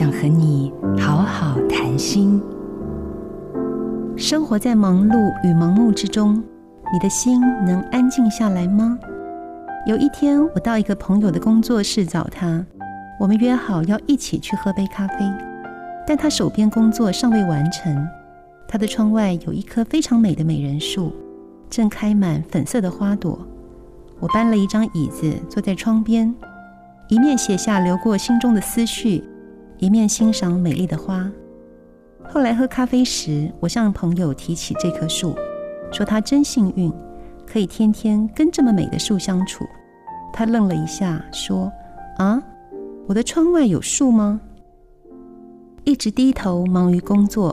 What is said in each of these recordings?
想和你好好谈心。生活在忙碌与盲目之中，你的心能安静下来吗？有一天，我到一个朋友的工作室找他，我们约好要一起去喝杯咖啡，但他手边工作尚未完成。他的窗外有一棵非常美的美人树，正开满粉色的花朵。我搬了一张椅子坐在窗边，一面写下流过心中的思绪，一面欣赏美丽的花。后来喝咖啡时，我向朋友提起这棵树，说他真幸运，可以天天跟这么美的树相处。他愣了一下，说：“啊，我的窗外有树吗？”一直低头忙于工作。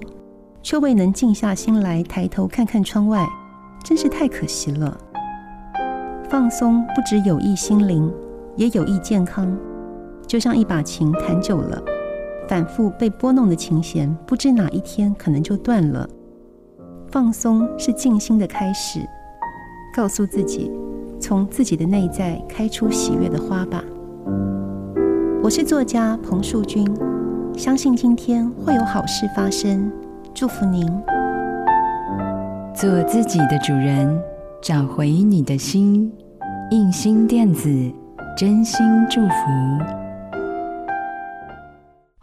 却未能静下心来抬头看看窗外，真是太可惜了。放松不只有益心灵，也有益健康。就像一把琴弹久了，反复被拨弄的琴弦，不知哪一天可能就断了。放松是静心的开始，告诉自己，从自己的内在开出喜悦的花吧。我是作家彭树君，相信今天会有好事发生。祝福您，做自己的主人，找回你的心。印心电子，真心祝福。